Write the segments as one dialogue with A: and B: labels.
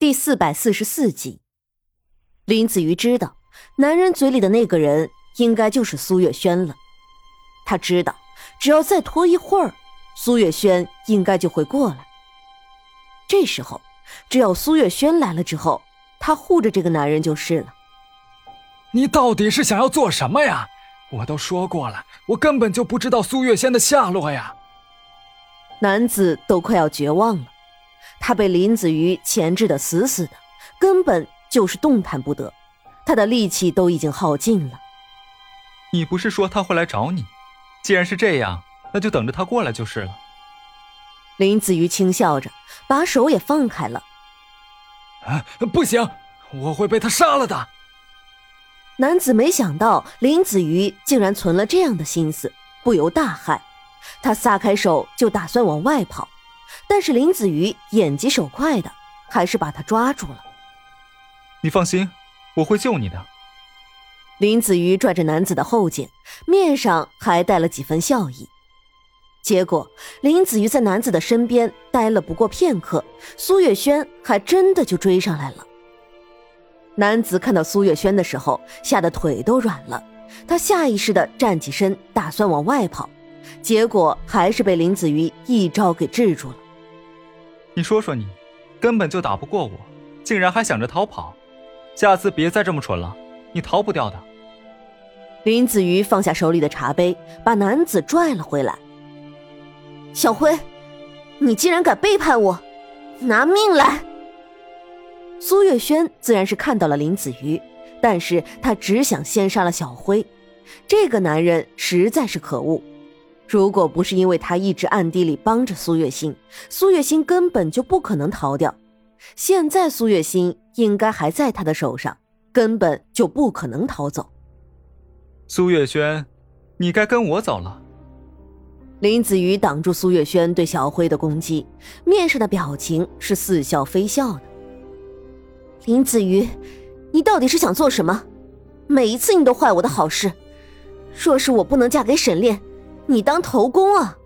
A: 第四百四十四集，林子瑜知道男人嘴里的那个人应该就是苏月轩了。他知道，只要再拖一会儿，苏月轩应该就会过来。这时候，只要苏月轩来了之后，他护着这个男人就是了。
B: 你到底是想要做什么呀？我都说过了，我根本就不知道苏月轩的下落呀。
A: 男子都快要绝望了。他被林子瑜钳制的死死的，根本就是动弹不得，他的力气都已经耗尽了。
C: 你不是说他会来找你？既然是这样，那就等着他过来就是了。
A: 林子瑜轻笑着，把手也放开了。
B: 啊，不行，我会被他杀了的。
A: 男子没想到林子瑜竟然存了这样的心思，不由大骇，他撒开手就打算往外跑。但是林子瑜眼疾手快的，还是把他抓住了。
C: 你放心，我会救你的。
A: 林子瑜拽着男子的后颈，面上还带了几分笑意。结果林子瑜在男子的身边待了不过片刻，苏月轩还真的就追上来了。男子看到苏月轩的时候，吓得腿都软了，他下意识的站起身，打算往外跑。结果还是被林子瑜一招给制住了。
C: 你说说你，根本就打不过我，竟然还想着逃跑，下次别再这么蠢了，你逃不掉的。
A: 林子瑜放下手里的茶杯，把男子拽了回来。小辉，你竟然敢背叛我，拿命来！苏月轩自然是看到了林子瑜，但是他只想先杀了小辉，这个男人实在是可恶。如果不是因为他一直暗地里帮着苏月心，苏月心根本就不可能逃掉。现在苏月心应该还在他的手上，根本就不可能逃走。
C: 苏月轩，你该跟我走了。
A: 林子瑜挡住苏月轩对小辉的攻击，面上的表情是似笑非笑的。林子瑜，你到底是想做什么？每一次你都坏我的好事。若是我不能嫁给沈炼。你当头功啊！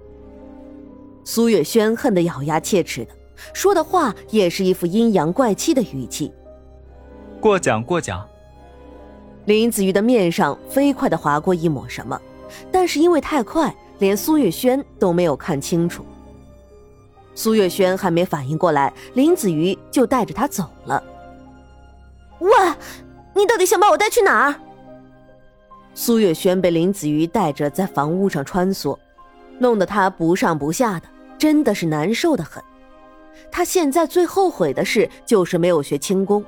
A: 苏月轩恨得咬牙切齿的，说的话也是一副阴阳怪气的语气。
C: 过奖过奖。
A: 林子瑜的面上飞快的划过一抹什么，但是因为太快，连苏月轩都没有看清楚。苏月轩还没反应过来，林子瑜就带着他走了。喂，你到底想把我带去哪儿？苏月轩被林子瑜带着在房屋上穿梭，弄得他不上不下的，真的是难受的很。他现在最后悔的事就是没有学轻功，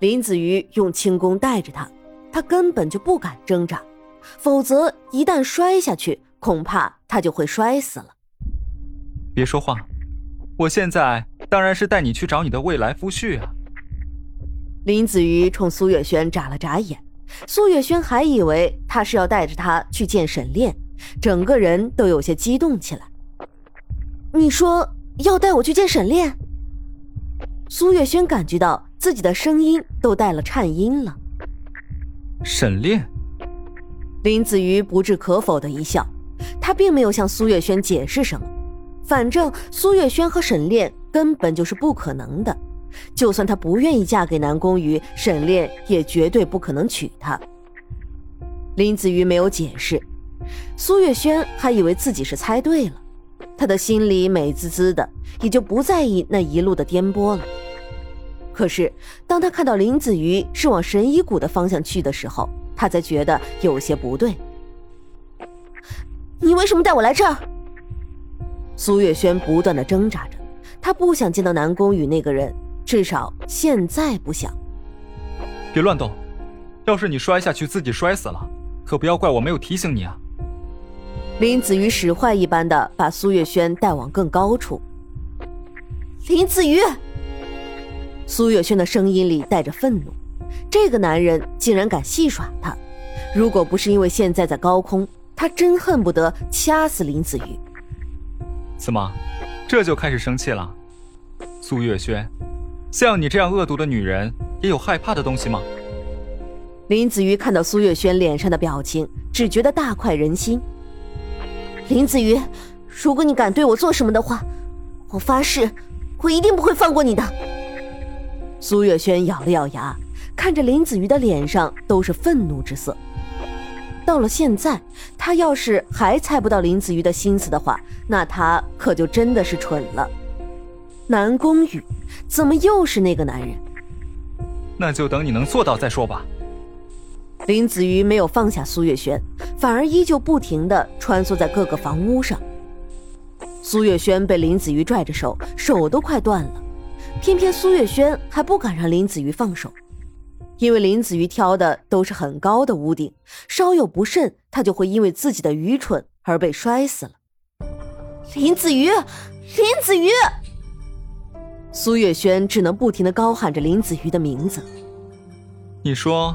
A: 林子瑜用轻功带着他，他根本就不敢挣扎，否则一旦摔下去，恐怕他就会摔死了。
C: 别说话，我现在当然是带你去找你的未来夫婿啊。
A: 林子瑜冲苏月轩眨了眨眼。苏月轩还以为他是要带着他去见沈炼，整个人都有些激动起来。你说要带我去见沈炼？苏月轩感觉到自己的声音都带了颤音了。
C: 沈炼，
A: 林子瑜不置可否的一笑，他并没有向苏月轩解释什么，反正苏月轩和沈炼根本就是不可能的。就算她不愿意嫁给南宫羽，沈炼也绝对不可能娶她。林子瑜没有解释，苏月轩还以为自己是猜对了，他的心里美滋滋的，也就不在意那一路的颠簸了。可是当他看到林子瑜是往神医谷的方向去的时候，他才觉得有些不对。你为什么带我来这儿？苏月轩不断的挣扎着，他不想见到南宫羽那个人。至少现在不想。
C: 别乱动，要是你摔下去自己摔死了，可不要怪我没有提醒你啊！
A: 林子瑜使坏一般的把苏月轩带往更高处。林子瑜，苏月轩的声音里带着愤怒，这个男人竟然敢戏耍他！如果不是因为现在在高空，他真恨不得掐死林子瑜。
C: 怎么，这就开始生气了？苏月轩。像你这样恶毒的女人，也有害怕的东西吗？
A: 林子瑜看到苏月轩脸上的表情，只觉得大快人心。林子瑜，如果你敢对我做什么的话，我发誓，我一定不会放过你的。苏月轩咬了咬牙，看着林子瑜的脸上都是愤怒之色。到了现在，他要是还猜不到林子瑜的心思的话，那他可就真的是蠢了。南宫羽，怎么又是那个男人？
C: 那就等你能做到再说吧。
A: 林子瑜没有放下苏月轩，反而依旧不停的穿梭在各个房屋上。苏月轩被林子瑜拽着手，手都快断了，偏偏苏月轩还不敢让林子瑜放手，因为林子瑜挑的都是很高的屋顶，稍有不慎，他就会因为自己的愚蠢而被摔死了。林子瑜，林子瑜！苏月轩只能不停的高喊着林子瑜的名字。
C: 你说，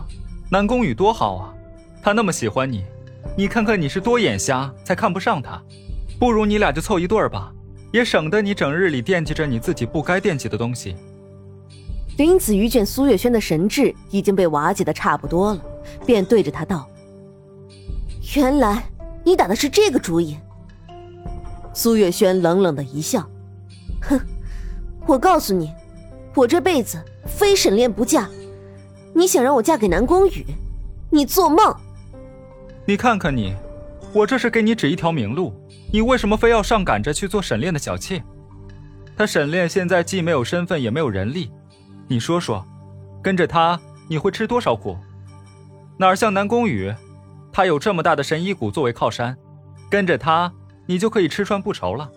C: 南宫羽多好啊，他那么喜欢你，你看看你是多眼瞎，才看不上他。不如你俩就凑一对儿吧，也省得你整日里惦记着你自己不该惦记的东西。
A: 林子瑜见苏月轩的神智已经被瓦解的差不多了，便对着他道：“原来你打的是这个主意。”苏月轩冷冷的一笑：“哼。”我告诉你，我这辈子非沈炼不嫁。你想让我嫁给南宫羽，你做梦！
C: 你看看你，我这是给你指一条明路，你为什么非要上赶着去做沈炼的小妾？他沈炼现在既没有身份，也没有人力，你说说，跟着他你会吃多少苦？哪像南宫羽，他有这么大的神医谷作为靠山，跟着他你就可以吃穿不愁了。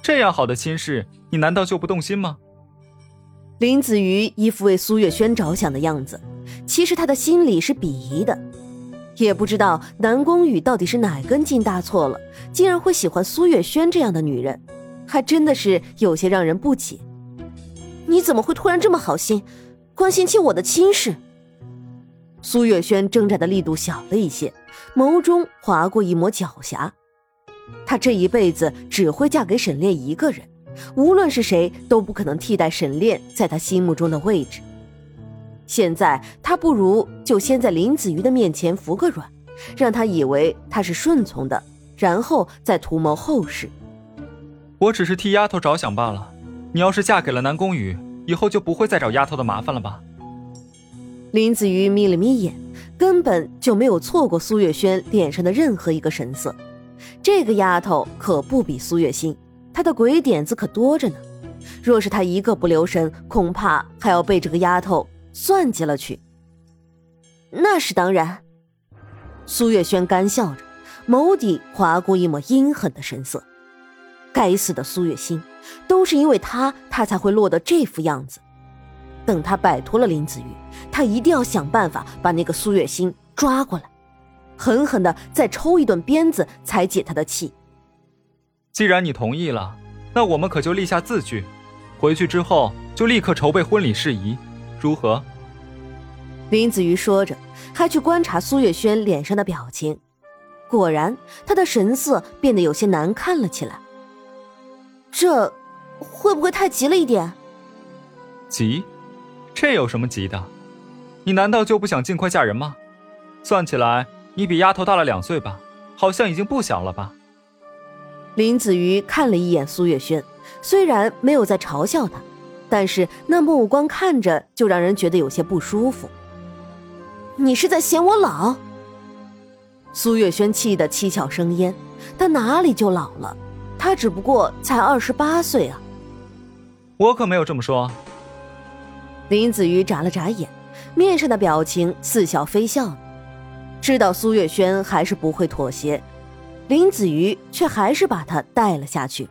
C: 这样好的亲事，你难道就不动心吗？
A: 林子瑜一副为苏月轩着想的样子，其实他的心里是鄙夷的，也不知道南宫羽到底是哪根筋搭错了，竟然会喜欢苏月轩这样的女人，还真的是有些让人不解。你怎么会突然这么好心，关心起我的亲事？苏月轩挣扎的力度小了一些，眸中划过一抹狡黠。她这一辈子只会嫁给沈炼一个人，无论是谁都不可能替代沈炼在他心目中的位置。现在他不如就先在林子瑜的面前服个软，让他以为他是顺从的，然后再图谋后事。
C: 我只是替丫头着想罢了。你要是嫁给了南宫羽，以后就不会再找丫头的麻烦了吧？
A: 林子瑜眯了眯眼，根本就没有错过苏月轩脸上的任何一个神色。这个丫头可不比苏月心，他的鬼点子可多着呢。若是他一个不留神，恐怕还要被这个丫头算计了去。那是当然。苏月轩干笑着，眸底划过一抹阴狠的神色。该死的苏月心，都是因为他，他才会落得这副样子。等他摆脱了林子瑜，他一定要想办法把那个苏月心抓过来。狠狠的再抽一顿鞭子，才解他的气。
C: 既然你同意了，那我们可就立下字据，回去之后就立刻筹备婚礼事宜，如何？
A: 林子瑜说着，还去观察苏月轩脸上的表情，果然，他的神色变得有些难看了起来。这会不会太急了一点？
C: 急？这有什么急的？你难道就不想尽快嫁人吗？算起来。你比丫头大了两岁吧，好像已经不小了吧？
A: 林子瑜看了一眼苏月轩，虽然没有在嘲笑他，但是那目光看着就让人觉得有些不舒服。你是在嫌我老？苏月轩气得七窍生烟，他哪里就老了？他只不过才二十八岁啊！
C: 我可没有这么说。
A: 林子瑜眨了眨眼，面上的表情似笑非笑。知道苏月轩还是不会妥协，林子瑜却还是把他带了下去。